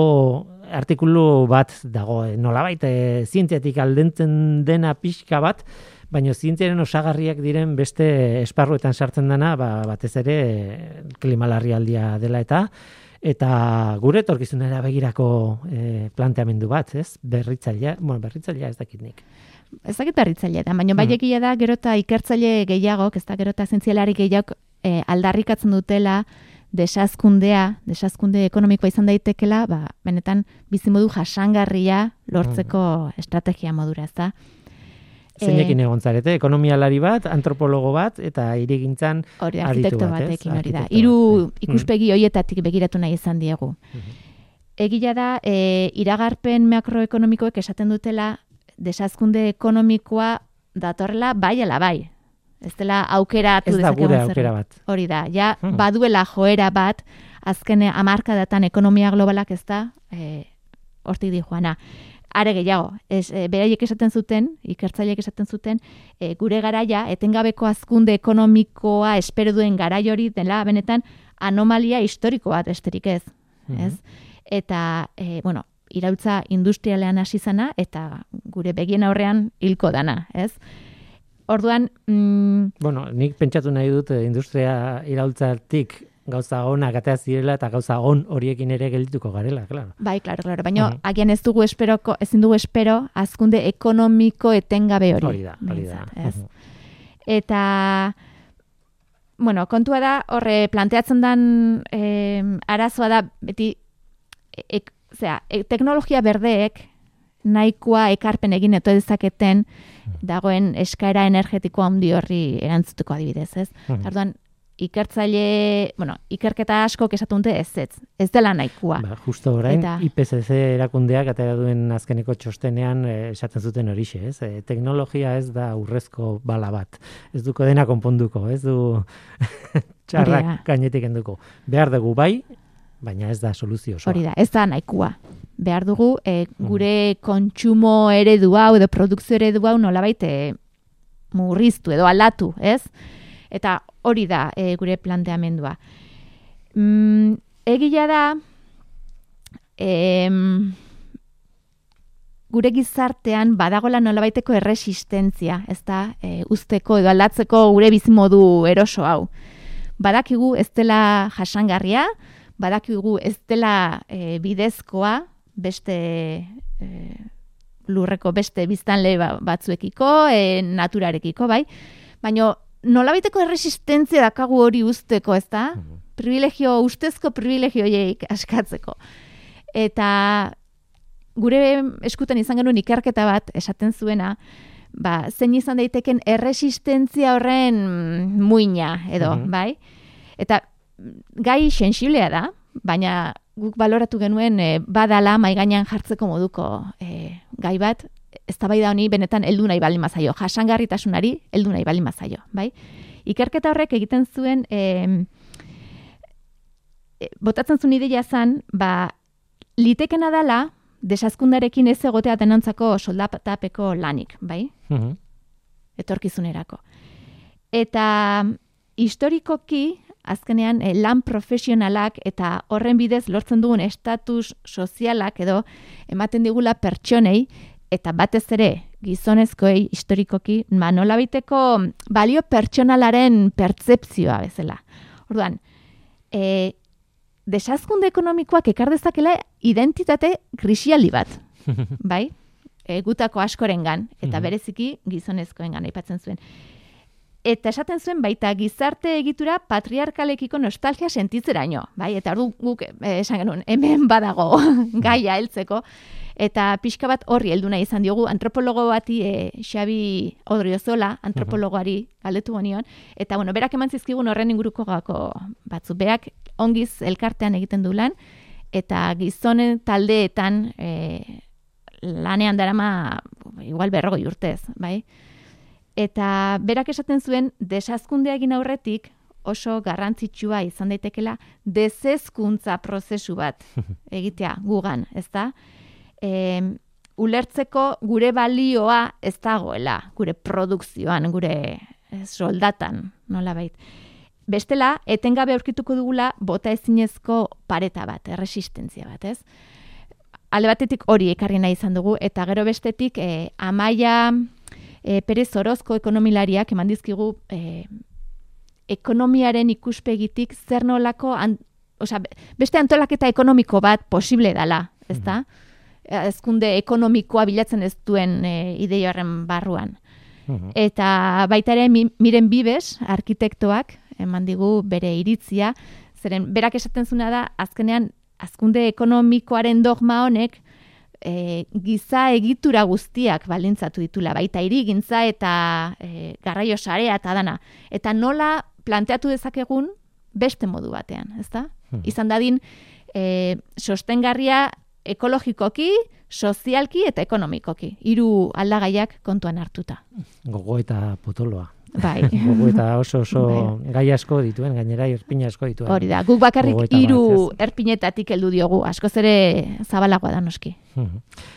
artikulu bat dago, e, nolabait e, zientziatik aldentzen dena pixka bat, baina zientziaren osagarriak diren beste esparruetan sartzen dena, ba, batez ere klimalarrialdia dela eta, eta gure etorkizunera begirako e, planteamendu bat, ez? Berritzailea, bueno, berritzailea ez dakit nik. Ez dakit berritzailea da, baina bai Mm. egia da gerota ikertzaile gehiago, ez da gerota zientzialari gehiago e, aldarrikatzen dutela desazkundea, desazkunde ekonomikoa izan daitekela, ba, benetan bizimodu jasangarria lortzeko estrategia modura, ez da? Zeinekin egon zarete, ekonomialari bat, antropologo bat, eta irigintzan Hori arkitekto bat, batekin hori da. Hiru bai. ikuspegi hoietatik begiratu nahi izan diegu. Egia da, e, iragarpen makroekonomikoek esaten dutela desazkunde ekonomikoa datorrela bai ala bai. Ez dela aukeratu Ez da gure aukera bat. Hori da, ja Hmm. baduela joera bat azken hamarkadatan ekonomia globalak ez da e, hortik di joana. Are gehiago, ez, e, beraiek esaten zuten, ikertzaileek esaten zuten, e, gure garaia, etengabeko azkunde ekonomikoa espero duen garai hori dela, benetan anomalia historiko bat besterik ez. ez? Eta, e, bueno, irautza industrialean hasi zana, eta gure begien aurrean hilko dana, ez? Orduan, mm, Bueno, nik pentsatu nahi dut industria iraultzatik gauza onak atea zirela eta gauza on horiekin ere geldituko garela, claro. Bai, claro, claro. Baina Mhm. agian ez dugu esperoko, ezin dugu espero azkunde ekonomiko etengabe hori. Hori da, hori da. Eta bueno, kontua da horre planteatzen dan eh, arazoa da beti ek, zera, e, teknologia berdeek nahikoa ekarpen egin eto dezaketen dagoen eskaera energetikoa handi horri erantzuteko adibidez, ez? Mhm. Orduan ikertzaile, bueno, ikerketa askok esatu dute ez, ez, ez dela nahikoa. Ba, justo orain Eta- IPCC erakundeak atera duen azkeneko txostenean eh, esaten zuten horixe, ez? E, teknologia ez da urrezko bala bat. Ez duko dena konponduko, ez du Hori txarrak gainetik enduko. Behar dugu bai, baina ez da soluzio osoa. Hori da, ez da nahikoa. Behar dugu, e, gure kontsumo eredu hau edo produkzio eredu hau nolabait e, murriztu edo aldatu, ez? Eta hori da e, gure planteamendua. Mm, egia da, em, gure gizartean badagola nolabaiteko erresistentzia, ez da, e, usteko edo aldatzeko gure bizimodu eroso hau. Badakigu ez dela jasangarria, badakigu ez dela e, bidezkoa beste e, lurreko beste biztanle ba- batzuekiko, e, naturarekiko, bai? Baina nolabaiteko erresistentzia dakagu hori usteko, ez da? Privilegio, ustezko privilegio horiek askatzeko. Eta gure eskutan izan genuen ikerketa bat esaten zuena, ba, zein izan daiteken erresistentzia horren muina edo, Mhm. bai? Eta gai sensiblea da, baina guk baloratu genuen e, badala mai gainean jartzeko moduko e, gai bat, eztabaida honi benetan heldu nahi baldin mazaio, jasangarritasunari heldu nahi baldin mazaio, bai? Ikerketa horrek egiten zuen e, botatzen zuen ideia zan, ba, litekena dala desazkundarekin ez egotea denontzako soldatapeko lanik, bai? Mhm. etorkizunerako. Eta historikoki, azkenean, eh, lan profesionalak eta horren bidez lortzen dugun estatus sozialak edo ematen digula pertsonei, eta batez ere gizonezkoei historikoki, ba, nolabiteko balio pertsonalaren pertzepzioa bezala. Orduan, e, desazkunde ekonomikoak ekar dezakela identitate krisialdi bat, bai? E, gutako askorengan eta Mhm. bereziki gizonezkoengan aipatzen zuen. Eta esaten zuen baita gizarte egitura patriarkalekiko nostalgia sentitzeraino, bai? Eta ordu guk eh, esan genuen hemen badago gaia heltzeko eta pixka bat horri heldu nahi izan diogu antropologo bati e, Xabi Odriozola antropologoari galdetu genion eta bueno, berak eman zizkigun horren inguruko gako batzu. Berak ongiz elkartean egiten du lan eta gizonen taldeetan e, lanean darama igual berrogoi urtez, bai? Eta berak esaten zuen desazkundea egin aurretik oso garrantzitsua izan daitekela desezkuntza prozesu bat egitea gugan, ezta? E, ulertzeko gure balioa ez dagoela, gure produkzioan, gure eh, soldatan, nolabait. Bestela, etengabe aurkituko dugula bota ezinezko pareta bat, erresistentzia bat, ez? alde batetik hori ekarri nahi izan dugu, eta gero bestetik e, amaia e, Perez Orozko ekonomilariak eman dizkigu e, ekonomiaren ikuspegitik zer nolako, an, osea, beste antolaketa ekonomiko bat posible dela, ezta? Mm Ezkunde ekonomikoa bilatzen ez duen e, ideioaren barruan. Mhm. Eta baita ere mi- miren bibes, arkitektoak, eman digu bere iritzia, zeren berak esaten zuna da, azkenean, azkunde ekonomikoaren dogma honek, e, giza egitura guztiak balintzatu ditula, baita irigintza eta e, garraio sarea eta dana. Eta nola planteatu dezakegun beste modu batean, ezta? Mhm. Izan dadin, e, sostengarria ekologikoki, sozialki eta ekonomikoki. Hiru aldagaiak kontuan hartuta. Gogo eta potoloa. Bai. Gogo eta oso oso gai asko dituen, gainera irpina asko dituen. Hori da, guk bakarrik hiru erpinetatik heldu diogu, askoz ere zabalagoa da noski. Mhm.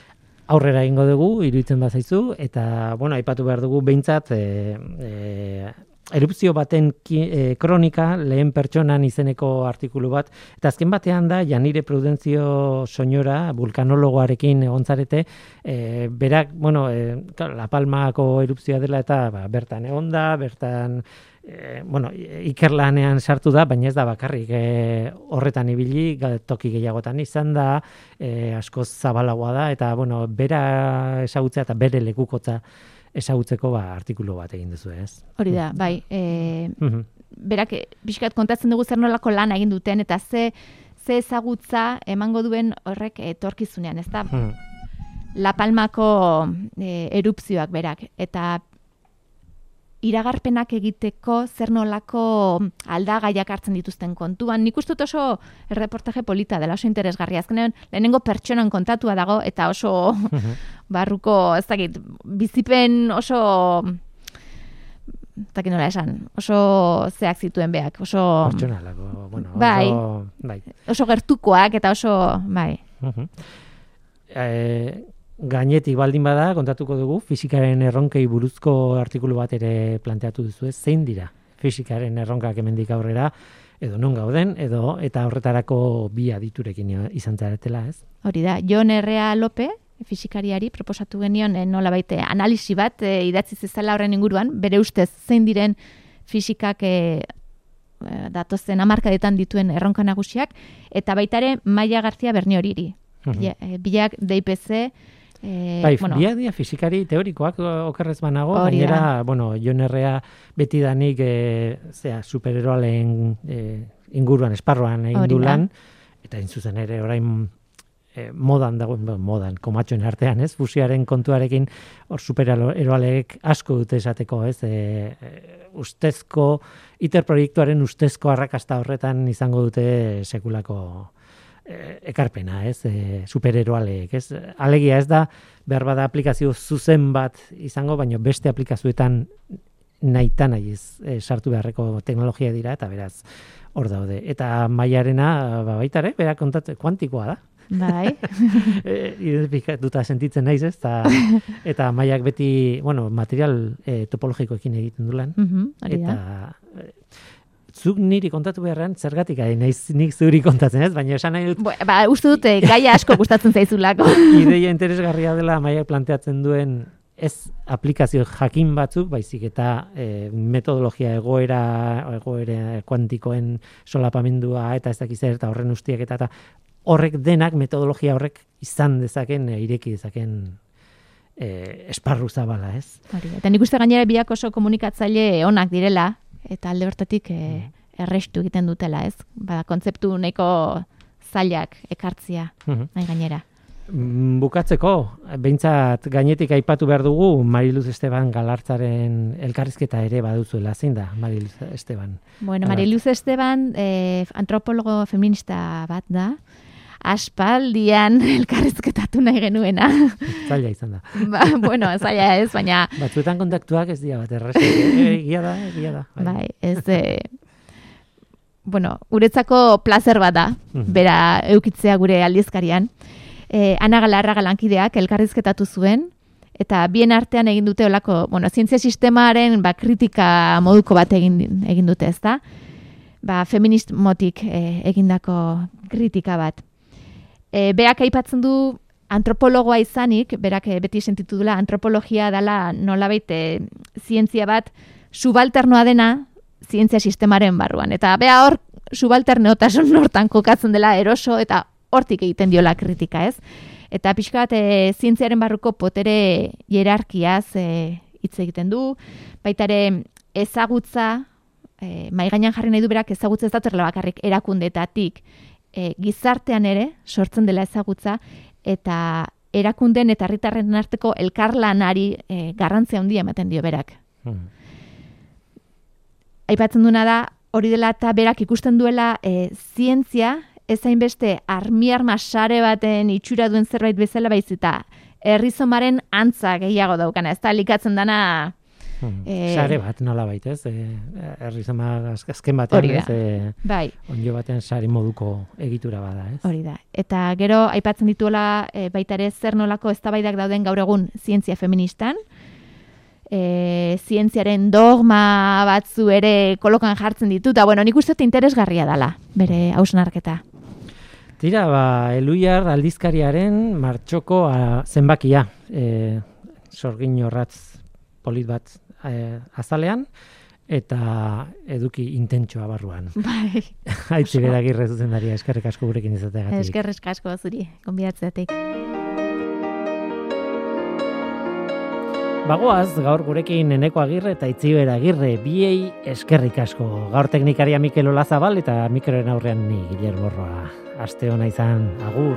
Aurrera egingo dugu, iruditzen bazaizu, eta, bueno, aipatu behar dugu behintzat, e, e, erupzio baten ki, e, kronika, lehen pertsonan izeneko artikulu bat, eta azken batean da, Janire Prudentzio soinora, vulkanologoarekin egontzarete, e, berak, bueno, e, La Palmako erupzioa dela eta ba, bertan egon da, bertan e, bueno, ikerlanean sartu da, baina ez da bakarrik e, horretan ibili, toki gehiagotan izan da, e, askoz zabalagoa da, eta bueno, bera ezagutzea eta bere lekukotza ezagutzeko ba, artikulu bat egin duzu, ez? Hori da, bai, e, berak eh, pixkat kontatzen dugu zer nolako lan egin duten, eta ze, ze ezagutza emango duen horrek etorkizunean, ez da? Mhm. La Palmako e, erupzioak berak, eta iragarpenak egiteko zer nolako aldagaiak hartzen dituzten kontuan. Nik uste oso erreportaje polita dela, oso interesgarria. Azkenean, lehenengo pertsonan kontatua dago, eta oso Mhm. barruko, ez dakit, bizipen oso dakit nola esan, oso zeak zituen beak, oso, Pertsonalako, bueno, Bai. oso, bai. oso gertukoak eta oso, bai, Mhm. E, gainetik baldin bada, kontatuko dugu, fisikaren erronkei buruzko artikulu bat ere planteatu duzu, ez? zein dira fisikaren erronkak hemendik aurrera, edo non gauden, edo eta horretarako bi aditurekin izan zaretela, ez? hori da. Jon Errea Lope, fisikariari, proposatu genion eh, nola baite analisi bat eh, idatzi zezala horren inguruan, bere ustez zein diren fisikak eh, eh, datozen amarkadetan dituen erronka nagusiak, eta baita ere Maia Garzia Bernioriri. Mhm. Bila- eh, Biak DIPC, eh, Bai, bueno, biak dira fisikari teorikoak okerrez banago, gainera, bueno, Jon beti danik e, zera, supereroalen e, inguruan, esparroan egin du lan, eta in zuzen ere orain e, modan dago, bueno, modan, komatxoen artean, ez? Fusiaren kontuarekin hor supereroalek asko dute esateko, ez? E, e, ustezko, ITER proiektuaren ustezko arrakasta horretan izango dute sekulako e, ekarpena, ez? E, supereroaleek, ez? Alegia ez da behar bada aplikazio zuzen bat izango, baina beste aplikazioetan nahitan nahi ez e, sartu beharreko teknologia dira eta beraz hor daude. Eta maiarena ba, baita ere, berak kontatzen kuantikoa da. bai, e, identifikatuta sentitzen naiz, ez? Ta, eta maiak beti, bueno, material e, topologikoekin egiten du lan. hori da. Eta zuk niri kontatu beharrean zergatik ari naiz nik zuri kontatzen, ez? Baina esan nahi dut Bo, ba, uste dute gaia asko gustatzen zaizulako. ideia interesgarria dela maiak planteatzen duen ez aplikazio jakin batzuk, baizik eta e, metodologia egoera, egoera kuantikoen solapamendua eta ez dakiz eta horren ustiak eta, eta horrek denak metodologia horrek izan dezaken, e, ireki dezaken e, esparru zabala, ez? Hori. Eta nik uste gainera biak oso komunikatzaile onak direla, eta alde hortatik e, errestu egiten dutela, ez? Ba, kontzeptu nahiko zailak ekartzia, Mhm. nahi gainera. Mm, Bukatzeko, behintzat gainetik aipatu behar dugu Mariluz Esteban galartzaren elkarrizketa ere baduzuela, zein da Mariluz Esteban? Bueno. Mariluz Esteban, eh, antropologo feminista bat da, aspaldian elkarrizketatu nahi genuena. Zaila izan da. ba, bueno, zaila ez, baina Batzuetan kontaktuak ez dira bat errazik. Eh, Egia da, egia da. Bai, ez e, bueno, uretzako placer bat da, Mhm. bera eukitzea gure aldizkarian. E, Ana Galarraga lankideak elkarrizketatu zuen, eta bien artean egin dute olako, bueno, zientzia sistemaren ba, kritika moduko bat egin, egin dute, ezta? Ba, feminismotik e, egindako kritika bat. E, beak aipatzen du antropologoa izanik, berak eh, beti sentitu dula, antropologia dela nolabait e, zientzia bat subalternoa dena zientzia sistemaren barruan. Eta bea hor subalterneotasun hortan kokatzen dela eroso eta hortik egiten diola kritika, ez? Eta pixka bat e, zientziaren barruko potere hierarkiaz e, hitz egiten du, baita ere ezagutza, e, mai gainean jarri nahi du berak ezagutza ez datorrela bakarrik erakundetatik, e, gizartean ere sortzen dela ezagutza eta erakunden eta herritarren arteko elkarlanari e, garrantzia handia ematen dio berak. Hmm. Aipatzen duna da hori dela eta berak ikusten duela e, zientzia ez hainbeste armi arma sare baten itxura duen zerbait bezala baizita herrizomaren antza gehiago daukana. Ez da likatzen dana Hmm. E, sare bat nola baita, ez? E, zama azken batean, ez? E, bai. Onjo batean sare moduko egitura bada, ez? Hori da. Eta gero aipatzen dituela e, baita ere zer nolako eztabaidak dauden gaur egun zientzia feministan. E, zientziaren dogma batzu ere kolokan jartzen ditu, eta bueno, nik uste interesgarria dela, bere hausnarketa. Tira, ba, eluiar aldizkariaren martxoko zenbakia, e, sorgin horratz polit bat eh, azalean, eta eduki intentsoa barruan. Bai. Aitzi bera girre zuzen daria, eskerrik asko gurekin izateagatik. Eskerrik asko zuri, konbiatzeatik. Bagoaz, gaur gurekin eneko agirre eta itzibera agirre, biei eskerrik asko. Gaur teknikaria Mikel Olazabal eta mikroen aurrean ni, Guillermo Roa. Aste hona izan, agur.